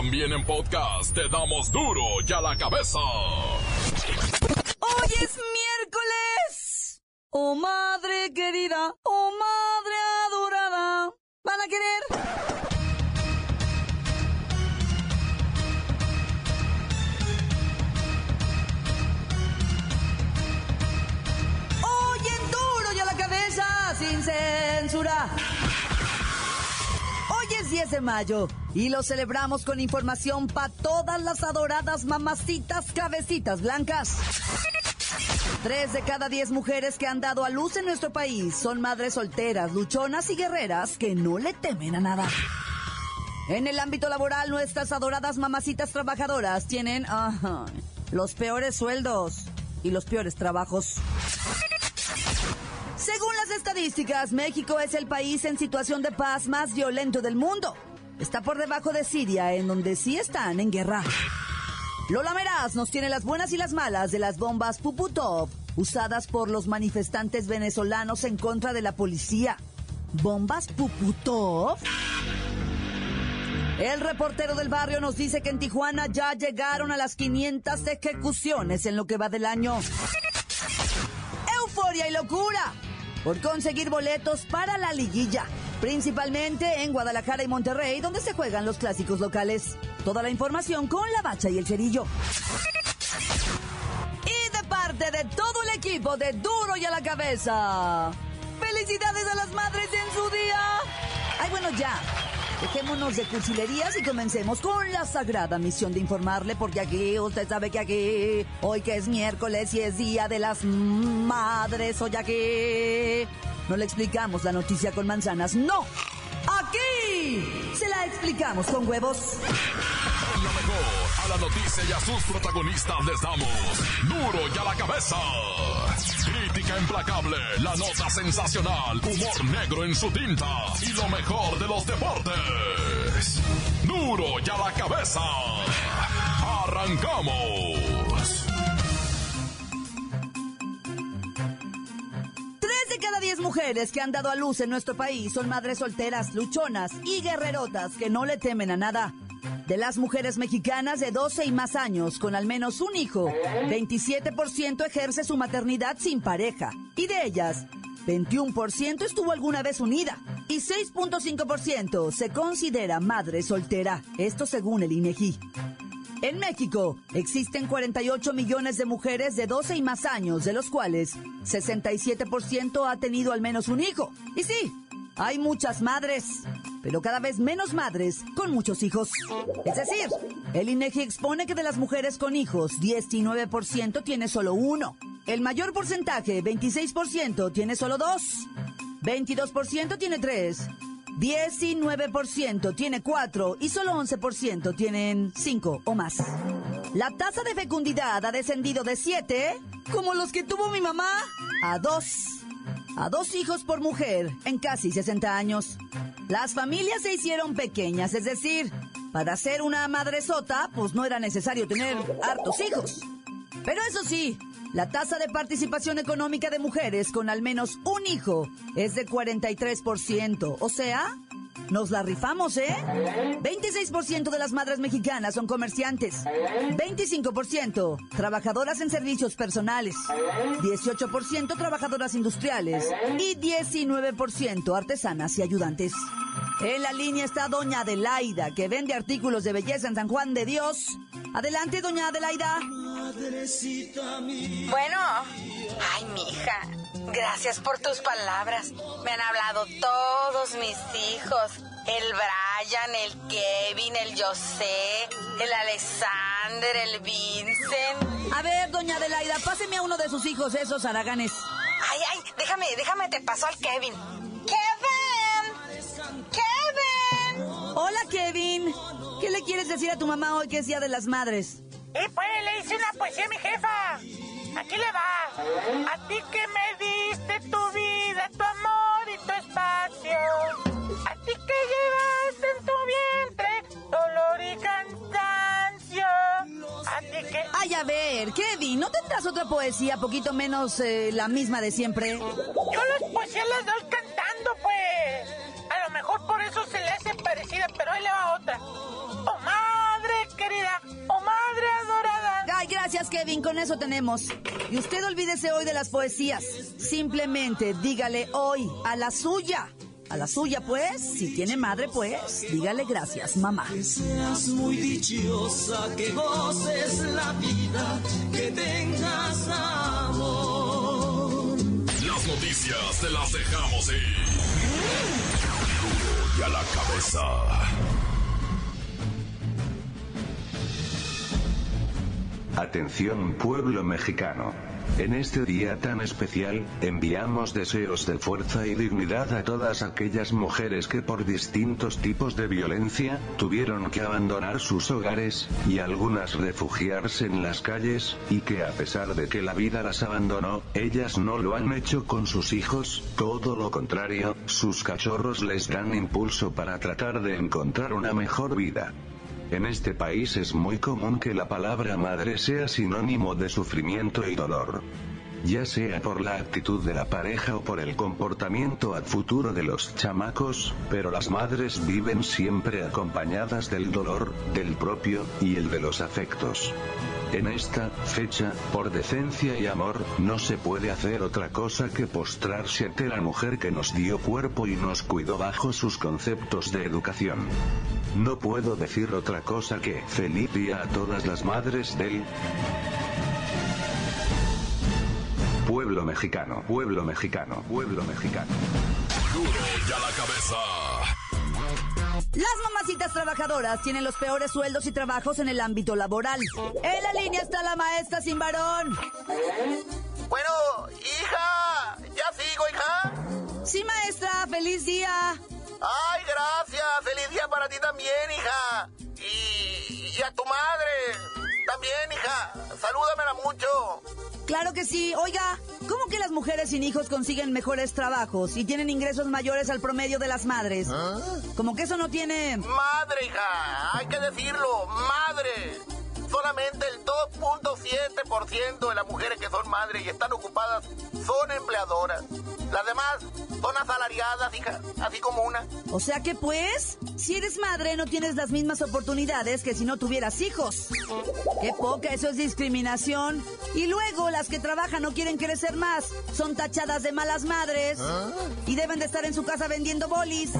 También en podcast te damos duro y a la cabeza. Hoy es miércoles. Oh madre querida, oh madre adorada. ¿Van a querer? Es 10 de mayo y lo celebramos con información para todas las adoradas mamacitas cabecitas blancas. Tres de cada diez mujeres que han dado a luz en nuestro país son madres solteras, luchonas y guerreras que no le temen a nada. En el ámbito laboral, nuestras adoradas mamacitas trabajadoras tienen los peores sueldos y los peores trabajos. Estadísticas, México es el país en situación de paz más violento del mundo. Está por debajo de Siria, en donde sí están en guerra. Lola Meraz nos tiene las buenas y las malas de las bombas Puputov usadas por los manifestantes venezolanos en contra de la policía. ¿Bombas Puputov? El reportero del barrio nos dice que en Tijuana ya llegaron a las 500 ejecuciones en lo que va del año. Euforia y locura por conseguir boletos para la liguilla, principalmente en Guadalajara y Monterrey, donde se juegan los clásicos locales. Toda la información con la bacha y el cerillo. Y de parte de todo el equipo de Duro y a la Cabeza, felicidades a las madres en su día. Ay, bueno, ya. Dejémonos de cursilerías y comencemos con la sagrada misión de informarle, porque aquí, usted sabe que aquí, hoy que es miércoles y es día de las madres, hoy aquí, no le explicamos la noticia con manzanas, no. Aquí se la explicamos con huevos. Lo mejor, a la noticia y a sus protagonistas les damos duro y a la cabeza. Crítica implacable, la nota sensacional, humor negro en su tinta y lo mejor de los deportes. Duro y a la cabeza. Arrancamos. Tres de cada diez mujeres que han dado a luz en nuestro país son madres solteras, luchonas y guerrerotas que no le temen a nada. De las mujeres mexicanas de 12 y más años con al menos un hijo, 27% ejerce su maternidad sin pareja. Y de ellas, 21% estuvo alguna vez unida. Y 6.5% se considera madre soltera. Esto según el INEGI. En México existen 48 millones de mujeres de 12 y más años, de los cuales 67% ha tenido al menos un hijo. Y sí, hay muchas madres, pero cada vez menos madres con muchos hijos. Es decir, el INEGI expone que de las mujeres con hijos, 19% tiene solo uno. El mayor porcentaje, 26%, tiene solo dos. 22% tiene tres. 19% tiene 4 y solo 11% tienen 5 o más. La tasa de fecundidad ha descendido de 7, como los que tuvo mi mamá, a 2. A dos hijos por mujer en casi 60 años. Las familias se hicieron pequeñas, es decir, para ser una madresota, pues no era necesario tener hartos hijos. Pero eso sí, la tasa de participación económica de mujeres con al menos un hijo es de 43%. O sea, nos la rifamos, ¿eh? 26% de las madres mexicanas son comerciantes. 25% trabajadoras en servicios personales. 18% trabajadoras industriales. Y 19% artesanas y ayudantes. En la línea está doña Adelaida, que vende artículos de belleza en San Juan de Dios. Adelante, doña Adelaida. Bueno, ay, mija, gracias por tus palabras. Me han hablado todos mis hijos. El Brian, el Kevin, el José, el Alexander, el Vincent. A ver, doña Adelaida, páseme a uno de sus hijos, esos haraganes. Ay, ay, déjame, déjame, te paso al Kevin. ¡Kevin! Hola, Kevin. ¿Qué le quieres decir a tu mamá hoy que es Día de las Madres? Y pues le hice una poesía a mi jefa. Aquí le va. A ti que me diste tu vida, tu amor y tu espacio. A ti que llevaste en tu vientre dolor y cansancio. A ti que... Ay, a ver, Kevin, ¿no tendrás otra poesía poquito menos eh, la misma de siempre? Yo las poesías las doy cantando, pero ahí le va otra. ¡Oh, madre querida! ¡Oh, madre adorada! Ay, gracias, Kevin. Con eso tenemos. Y usted olvídese hoy de las poesías. Simplemente dígale hoy a la suya. A la suya, pues. Si tiene madre, pues. Dígale gracias, mamá. Que seas muy dichosa, que goces la vida, que tengas amor. Las noticias te las dejamos ir. Y a la cabeza. Atención pueblo mexicano. En este día tan especial, enviamos deseos de fuerza y dignidad a todas aquellas mujeres que por distintos tipos de violencia, tuvieron que abandonar sus hogares, y algunas refugiarse en las calles, y que a pesar de que la vida las abandonó, ellas no lo han hecho con sus hijos, todo lo contrario, sus cachorros les dan impulso para tratar de encontrar una mejor vida. En este país es muy común que la palabra madre sea sinónimo de sufrimiento y dolor. Ya sea por la actitud de la pareja o por el comportamiento al futuro de los chamacos, pero las madres viven siempre acompañadas del dolor, del propio, y el de los afectos. En esta fecha, por decencia y amor, no se puede hacer otra cosa que postrarse ante la mujer que nos dio cuerpo y nos cuidó bajo sus conceptos de educación. No puedo decir otra cosa que feliz día a todas las madres del pueblo mexicano, pueblo mexicano, pueblo mexicano. La cabeza. Las mamacitas trabajadoras tienen los peores sueldos y trabajos en el ámbito laboral. En la línea está la maestra sin varón. Bueno, hija, ya sigo, hija. Sí, maestra, feliz día. Ay, gracias. Feliz día para ti también, hija. Y, y a tu madre. También, hija. Salúdamela mucho. Claro que sí. Oiga, ¿cómo que las mujeres sin hijos consiguen mejores trabajos y tienen ingresos mayores al promedio de las madres? Como que eso no tiene... Madre, hija. Hay que decirlo. Madre. Solamente el 2.7% de las mujeres que son madres y están ocupadas son empleadoras. Las demás son asalariadas, hija, así como una. O sea que pues, si eres madre no tienes las mismas oportunidades que si no tuvieras hijos. Qué poca, eso es discriminación. Y luego las que trabajan no quieren crecer más. Son tachadas de malas madres. Y deben de estar en su casa vendiendo bolis.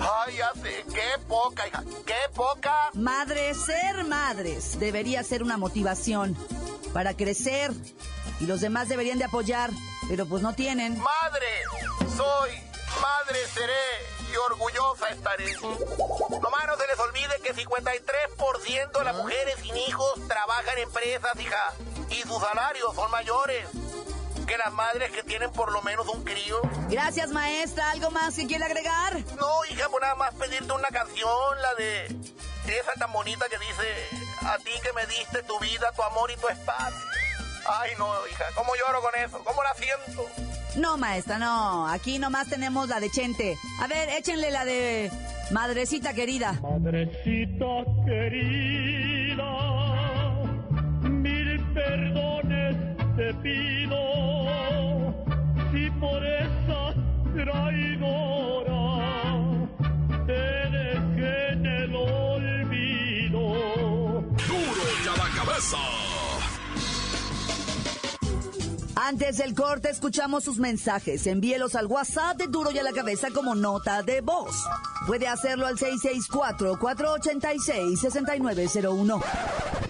Ay, ya sé, qué poca, hija, qué poca. Madres, ser madres debería ser una motivación para crecer. Y los demás deberían de apoyar, pero pues no tienen. Madre, soy, madre seré y orgullosa estaré. Nomás no se les olvide que 53% de las mujeres sin hijos trabajan en empresas, hija. Y sus salarios son mayores que las madres que tienen por lo menos un crío. Gracias, maestra. ¿Algo más que quiere agregar? No, hija, pues nada más pedirte una canción, la de esa tan bonita que dice, a ti que me diste tu vida, tu amor y tu espacio. Ay, no, hija, ¿cómo lloro con eso? ¿Cómo la siento? No, maestra, no. Aquí nomás tenemos la de Chente. A ver, échenle la de Madrecita querida. Madrecita querida, mil perdones te pido si por esa traidora te dejé en el olvido. Duro y a la cabeza. Antes del corte escuchamos sus mensajes. Envíelos al WhatsApp de Duro y a la Cabeza como nota de voz. Puede hacerlo al 664-486-6901.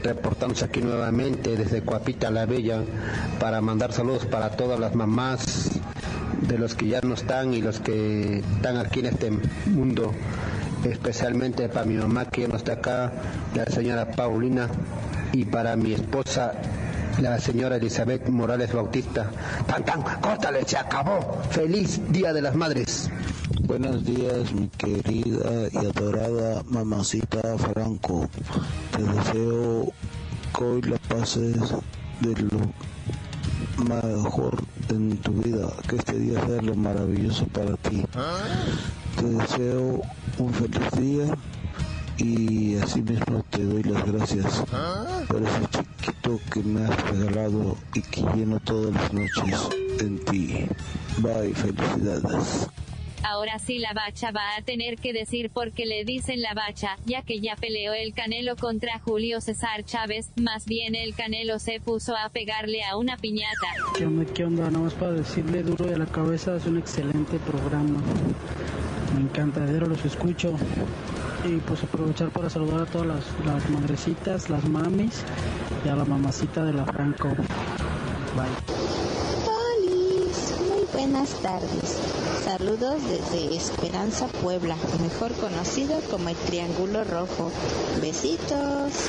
Reportamos aquí nuevamente desde Cuapita la Bella para mandar saludos para todas las mamás de los que ya no están y los que están aquí en este mundo. Especialmente para mi mamá que ya no está acá, la señora Paulina, y para mi esposa la señora Elizabeth Morales Bautista. Tan, tan, córtale, se acabó. Feliz Día de las Madres. Buenos días, mi querida y adorada mamacita Franco. Te deseo que hoy la pases de lo mejor en tu vida, que este día sea lo maravilloso para ti. Te deseo un feliz día y así mismo te doy las gracias por ese chiquito que me has regalado y que lleno todas las noches en ti. Bye, felicidades. Ahora sí la bacha va a tener que decir por qué le dicen la bacha, ya que ya peleó el Canelo contra Julio César Chávez, más bien el Canelo se puso a pegarle a una piñata. ¿Qué onda? ¿Qué onda? Nada más para decirle duro de la cabeza, es un excelente programa. Me encanta, de los escucho. Y pues aprovechar para saludar a todas las, madrecitas, las mamis y a la mamacita de la Franco. Bye. Polis, muy buenas tardes. Saludos desde Esperanza, Puebla, mejor conocido como el Triángulo Rojo. Besitos.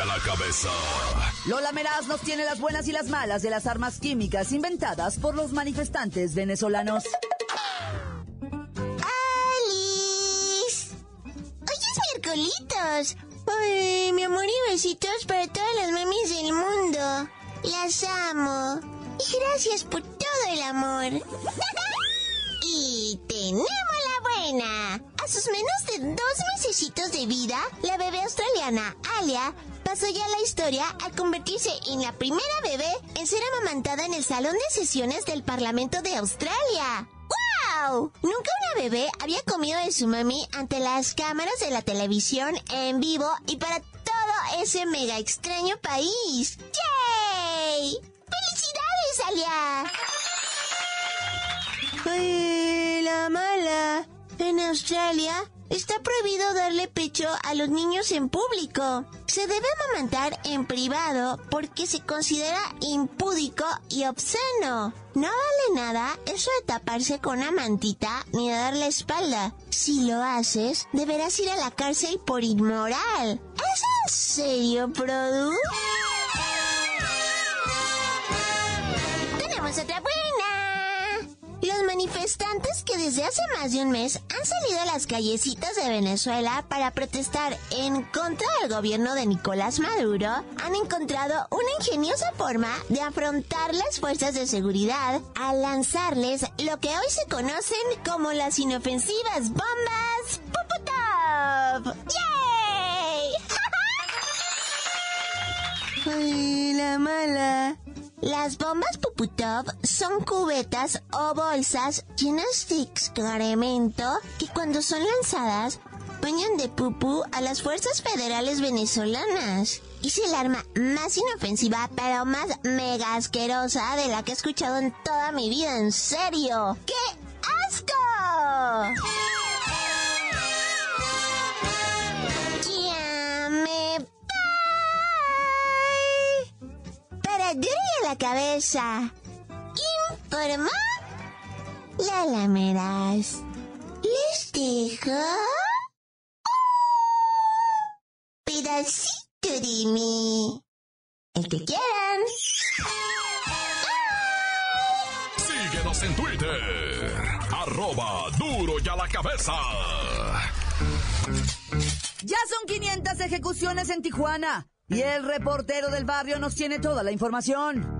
a la cabeza. Lola Meraz nos tiene las buenas y las malas de las armas químicas inventadas por los manifestantes venezolanos. ¡Alice! ¡Hoy es miércolitos! ¡Ay, mi amor y besitos para todas las mamis del mundo! ¡Las amo! Y gracias por todo el amor. y tenemos la buena. A sus menos de dos mesecitos de vida, la bebé australiana Alia pasó ya la historia al convertirse en la primera bebé en ser amamantada en el salón de sesiones del Parlamento de Australia. ¡Wow! Nunca una bebé había comido de su mami ante las cámaras de la televisión en vivo y para todo ese mega extraño país. ¡Yay! ¡Felicidades, Alia! ¡Ay, la mala! En Australia está prohibido darle pecho a los niños en público. Se debe amamantar en privado porque se considera impúdico y obsceno. No vale nada eso de taparse con una mantita ni de darle espalda. Si lo haces, deberás ir a la cárcel por inmoral. ¿Es en serio, Produ? Manifestantes que desde hace más de un mes han salido a las callecitas de Venezuela para protestar en contra del gobierno de Nicolás Maduro han encontrado una ingeniosa forma de afrontar las fuerzas de seguridad al lanzarles lo que hoy se conocen como las inofensivas bombas Puputov. ¡Yay! Ay, la mala. Las bombas Puputov son cubetas o bolsas llenas de excremento que cuando son lanzadas bañan de pupú a las fuerzas federales venezolanas. Es el arma más inofensiva pero más mega asquerosa de la que he escuchado en toda mi vida, en serio. ¡Qué asco! La cabeza. Informó la lameras. Les dejo un pedacito de mí. El que quieran. Síguenos en Twitter. Arroba duro y a la cabeza. Ya son 500 ejecuciones en Tijuana. Y el reportero del barrio nos tiene toda la información.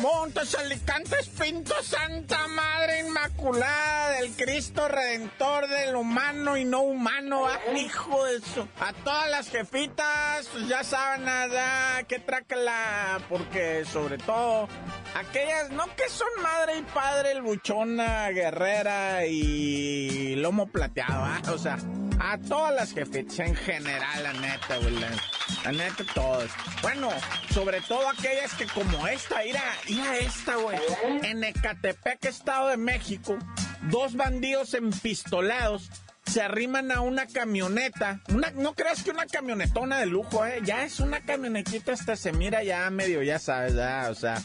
Montes, Alicantes, Pinto, Santa Madre Inmaculada del Cristo Redentor del humano y no humano, ah, hijo de eso. A todas las jefitas, pues ya saben nada, que trácala, porque sobre todo aquellas, no que son madre y padre, luchona, guerrera y lomo plateado, ah, o sea, a todas las jefitas en general, la neta, güey, la, neta, todas. Bueno, sobre todo aquellas que como esta, mira, mira esta, güey. En Ecatepec, Estado de México, dos bandidos empistolados se arriman a una camioneta. Una, no creas que una camionetona de lujo, eh. Ya es una camionetita, hasta se mira ya medio, ya sabes, ya, o sea.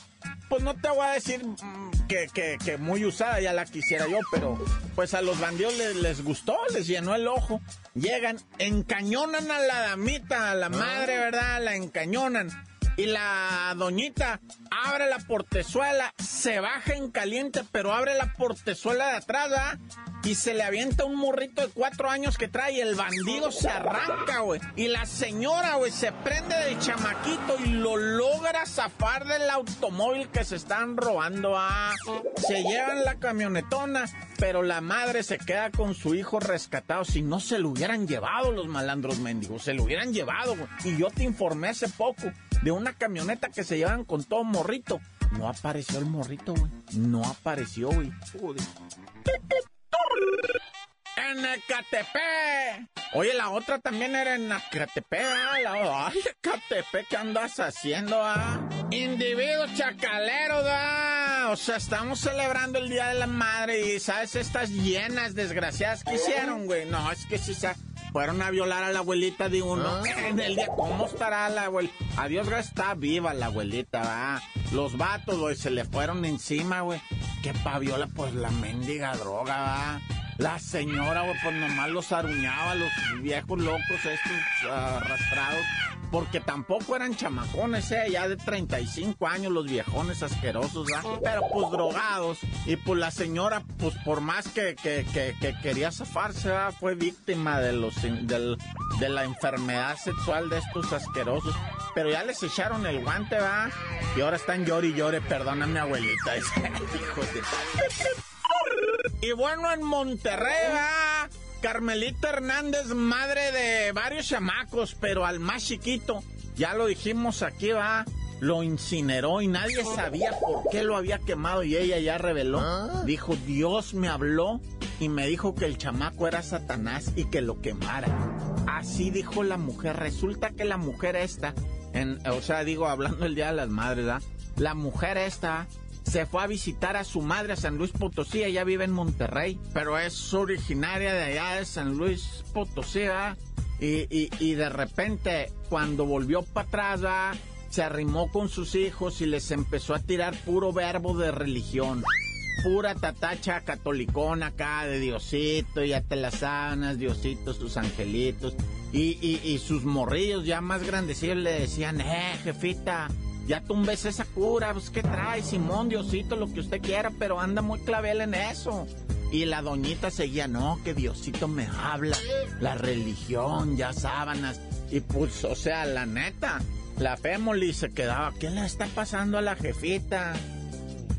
Pues no te voy a decir mm, que, que, que muy usada, ya la quisiera yo, pero pues a los bandidos les, les gustó, les llenó el ojo. Llegan, encañonan a la damita, a la madre, ¿verdad? La encañonan. Y la doñita abre la portezuela, se baja en caliente, pero abre la portezuela de atrás, ¿verdad? Y se le avienta un morrito de cuatro años que trae el bandido se arranca, güey. Y la señora, güey, se prende del chamaquito y lo logra zafar del automóvil que se están robando. Ah, se llevan la camionetona, pero la madre se queda con su hijo rescatado. Si no se lo hubieran llevado los malandros mendigos, se lo hubieran llevado, güey. Y yo te informé hace poco de una camioneta que se llevan con todo morrito. No apareció el morrito, güey. No apareció, güey. En Ecatepec. Oye, la otra también era en Ecatepec, ¿ah? La, ay, Ecatepec, ¿qué andas haciendo, ah? Individuos chacaleros, ah. O sea, estamos celebrando el Día de la Madre y, ¿sabes? Estas llenas desgraciadas que hicieron, güey. No, es que sí, se fueron a violar a la abuelita de uno. En el día, ¿cómo estará la abuelita? Adiós, gracias, está viva la abuelita, va. Los vatos, güey, se le fueron encima, güey. ¿Qué paviola? Pues la mendiga droga, va. La señora, pues nomás los aruñaba, los viejos locos estos arrastrados. Porque tampoco eran chamacones, eh, ya de 35 años los viejones asquerosos. Pero pues drogados. Y pues la señora, pues por más que, que, que, que quería zafarse, fue víctima de, los, de la enfermedad sexual de estos asquerosos. Pero ya les echaron el guante, ¿va? Y ahora están llore y llore, perdóname abuelita. Hijo de... Y bueno, en Monterrey. Carmelita Hernández, madre de varios chamacos, pero al más chiquito, ya lo dijimos aquí, va, lo incineró y nadie sabía por qué lo había quemado y ella ya reveló. Dijo, Dios me habló y me dijo que el chamaco era Satanás y que lo quemara. Así dijo la mujer. Resulta que la mujer esta, en, o sea, digo, hablando el Día de las Madres, ¿verdad? La mujer esta se fue a visitar a su madre a San Luis Potosí, ella vive en Monterrey, pero es originaria de allá de San Luis Potosí. Y, y, y, de repente, cuando volvió para atrás, se arrimó con sus hijos y les empezó a tirar puro verbo de religión. Pura tatacha catolicona acá de Diosito, ya te las sanas, Diosito, sus angelitos. Y, y, y sus morrillos ya más grandecillos le decían, eh, jefita, ya tumbes esa cura, pues ¿qué trae? Simón, Diosito, lo que usted quiera, pero anda muy clavel en eso. Y la doñita seguía, no, que Diosito me habla, la religión, ya sábanas. Y pues, o sea, la neta, la Femoli se quedaba, ¿qué le está pasando a la jefita?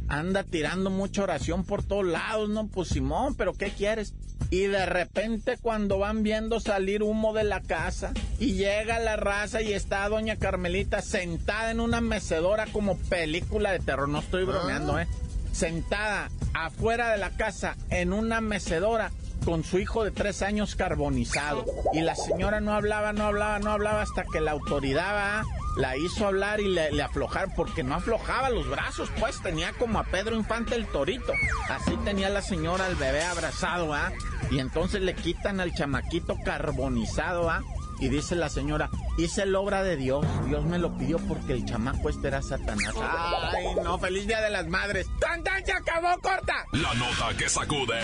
Anda tirando mucha oración por todos lados, ¿no? Pues Simón, pero ¿qué quieres? Y de repente cuando van viendo salir humo de la casa y llega la raza y está doña Carmelita sentada en una mecedora como película de terror, no estoy bromeando, ¿eh? Sentada afuera de la casa en una mecedora con su hijo de tres años carbonizado. Y la señora no hablaba, no hablaba, no hablaba hasta que la autoridad ¿va? La hizo hablar y le, le aflojar, porque no aflojaba los brazos, pues tenía como a Pedro Infante el torito. Así tenía la señora al bebé abrazado, ¿ah? Y entonces le quitan al chamaquito carbonizado, ¿ah? Y dice la señora, hice la obra de Dios. Dios me lo pidió porque el chamaco este era Satanás. Ay, no, feliz día de las madres. ¡Tan, tan, se acabó, corta! La nota que sacude.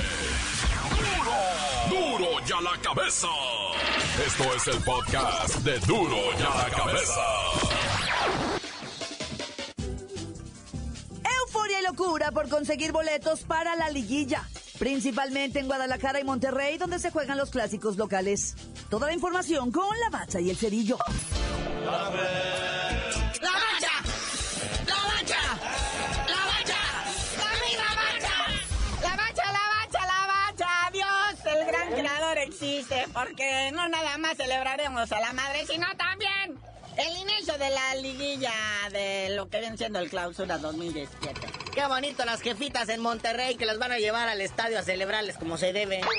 ¡Duro! ¡Duro ya la cabeza! Esto es el podcast de Duro ya la cabeza. Euforia y locura por conseguir boletos para la liguilla. Principalmente en Guadalajara y Monterrey, donde se juegan los clásicos locales. Toda la información con la bacha y el cerillo. ¡La existe, porque no nada más celebraremos a la madre, sino también el inicio de la liguilla de lo que viene siendo el clausura 2017. Qué bonito las jefitas en Monterrey que las van a llevar al estadio a celebrarles como se debe.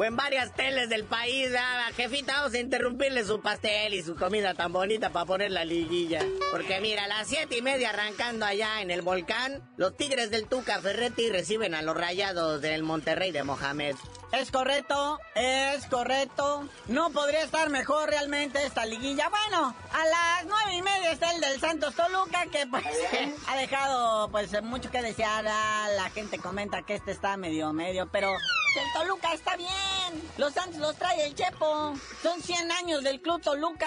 O en varias teles del país, ah, jefita, vamos a interrumpirle su pastel y su comida tan bonita para poner la liguilla. Porque mira, a las siete y media arrancando allá en el volcán, los Tigres del Tuca Ferretti reciben a los rayados del Monterrey de Mohamed. Es correcto, es correcto. No podría estar mejor realmente esta liguilla. Bueno, a las nueve y media está el del Santos Toluca, que pues ha dejado pues mucho que desear. Ah, La gente comenta que este está medio medio, pero el Toluca está bien. Los Santos los trae el Chepo. Son 100 años del Club Toluca.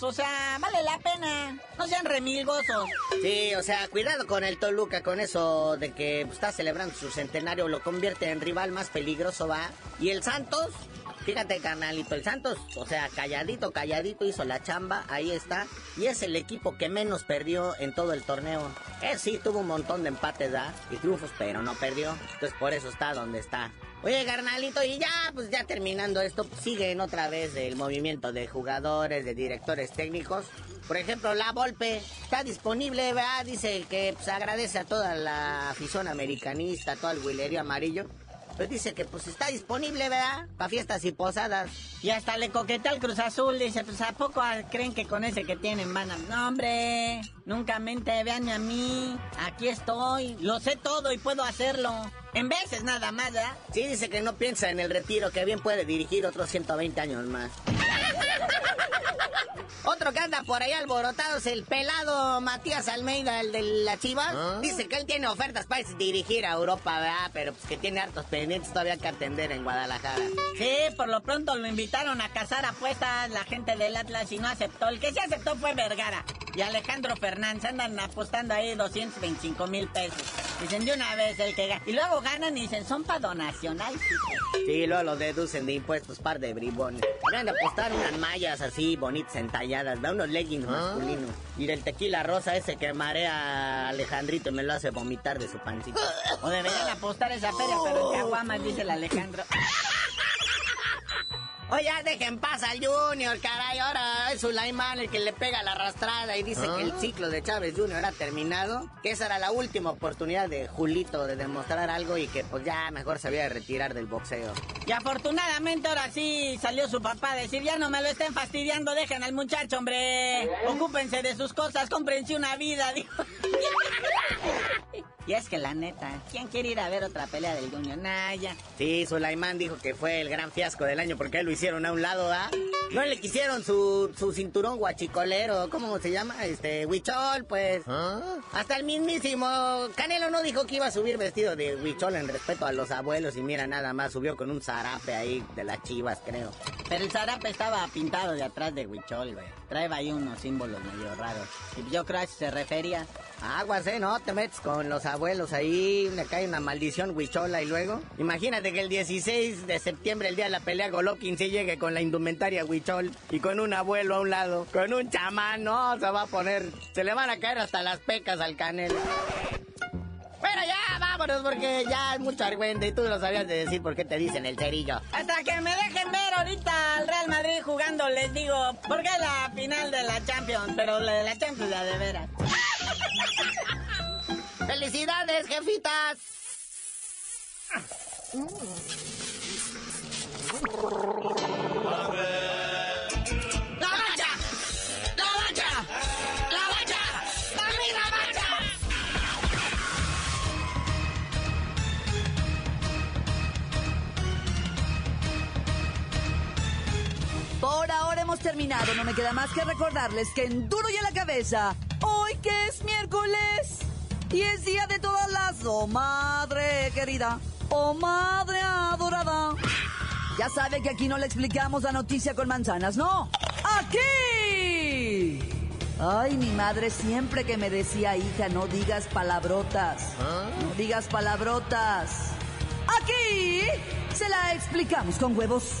o sea, vale la pena. No sean remilgosos. Sí, o sea, cuidado con el Toluca, con eso de que está celebrando su centenario, lo convierte en rival más peligroso, va. Y el Santos, fíjate, carnalito, el Santos, o sea, calladito, calladito, hizo la chamba, ahí está. Y es el equipo que menos perdió en todo el torneo. Él sí tuvo un montón de empates, ¿da? Y triunfos, pero no perdió. Entonces por eso está donde está. Oye, carnalito, y ya, pues ya terminando esto, pues, siguen otra vez el movimiento de jugadores, de directores técnicos. Por ejemplo, La Volpe está disponible, ¿verdad? Dice que pues, agradece a toda la afición americanista, todo el huilerio amarillo. Pues dice que pues está disponible, ¿verdad? Para fiestas y posadas. Y hasta le coquetea al Cruz Azul. Dice, pues ¿a poco ah, creen que con ese que tienen van a...? No, hombre. Nunca mente, veanme a mí. Aquí estoy. Lo sé todo y puedo hacerlo. En veces nada más, ¿verdad? Sí, dice que no piensa en el retiro, que bien puede dirigir otros 120 años más. Otro que anda por ahí alborotado es el pelado Matías Almeida, el de la Chivas. Dice que él tiene ofertas para dirigir a Europa, ¿verdad? Pero pues que tiene hartos pendientes todavía que atender en Guadalajara. Sí, por lo pronto lo invitaron a cazar apuestas la gente del Atlas y no aceptó. El que sí aceptó fue Vergara y Alejandro Fernández. Andan apostando ahí 225 mil pesos. Dicen de una vez el que gana. Y luego ganan y dicen, son para donación. Ay, sí. Luego lo deducen de impuestos, par de bribones. Van a apostar unas mallas así bonitas entalladas, da unos leggings masculinos. Y del tequila rosa ese que marea a Alejandrito y me lo hace vomitar de su pancita. O deberían apostar esa feria, pero en Caguamas, dice el Alejandro. Oye, ya dejen paz al Junior, caray. Ahora es Sulaimán el que le pega la arrastrada y dice que el ciclo de Chávez Junior ha terminado. Que esa era la última oportunidad de Julito de demostrar algo y que pues ya mejor se había de retirar del boxeo. Y afortunadamente ahora sí salió su papá a decir, ya no me lo estén fastidiando, dejen al muchacho, hombre. Ocúpense de sus cosas, cómprense una vida, dijo. Y es que la neta, ¿quién quiere ir a ver otra pelea del Junior? Nah, ya. Sí, Sulaimán dijo que fue el gran fiasco del año porque lo hicieron a un lado, ¿ah? No le quisieron su, su cinturón guachicolero, ¿cómo se llama? Este, huichol, pues. Hasta el mismísimo Canelo no dijo que iba a subir vestido de huichol en respeto a los abuelos y mira nada más, subió con un zarape ahí de las chivas, creo. Pero el zarape estaba pintado de atrás de Huichol, güey. Traeba ahí unos símbolos medio raros. Y yo creo que se refería. Aguas, eh, no te metes con los abuelos ahí, le cae una maldición huichola y luego. Imagínate que el 16 de septiembre, el día de la pelea, Golovkin se llegue con la indumentaria y con un abuelo a un lado, con un chamán, no, se va a poner, se le van a caer hasta las pecas al canelo. Bueno, ya, vámonos, porque ya es mucho argüente y tú lo sabías de decir por qué te dicen el cerillo. Hasta que me dejen ver ahorita al Real Madrid jugando, les digo, porque es la final de la Champions, pero la de la Champions la de veras. ¡Felicidades, jefitas! ¡La hemos terminado. No me queda más que recordarles que en Duro y a la Cabeza, hoy que es miércoles y es día de todas las... Oh madre querida, oh madre adorada. Ya sabe que aquí no le explicamos la noticia con manzanas, ¿no? ¡Aquí! Ay, mi madre siempre que me decía, hija, no digas palabrotas. No digas palabrotas. Aquí se la explicamos con huevos.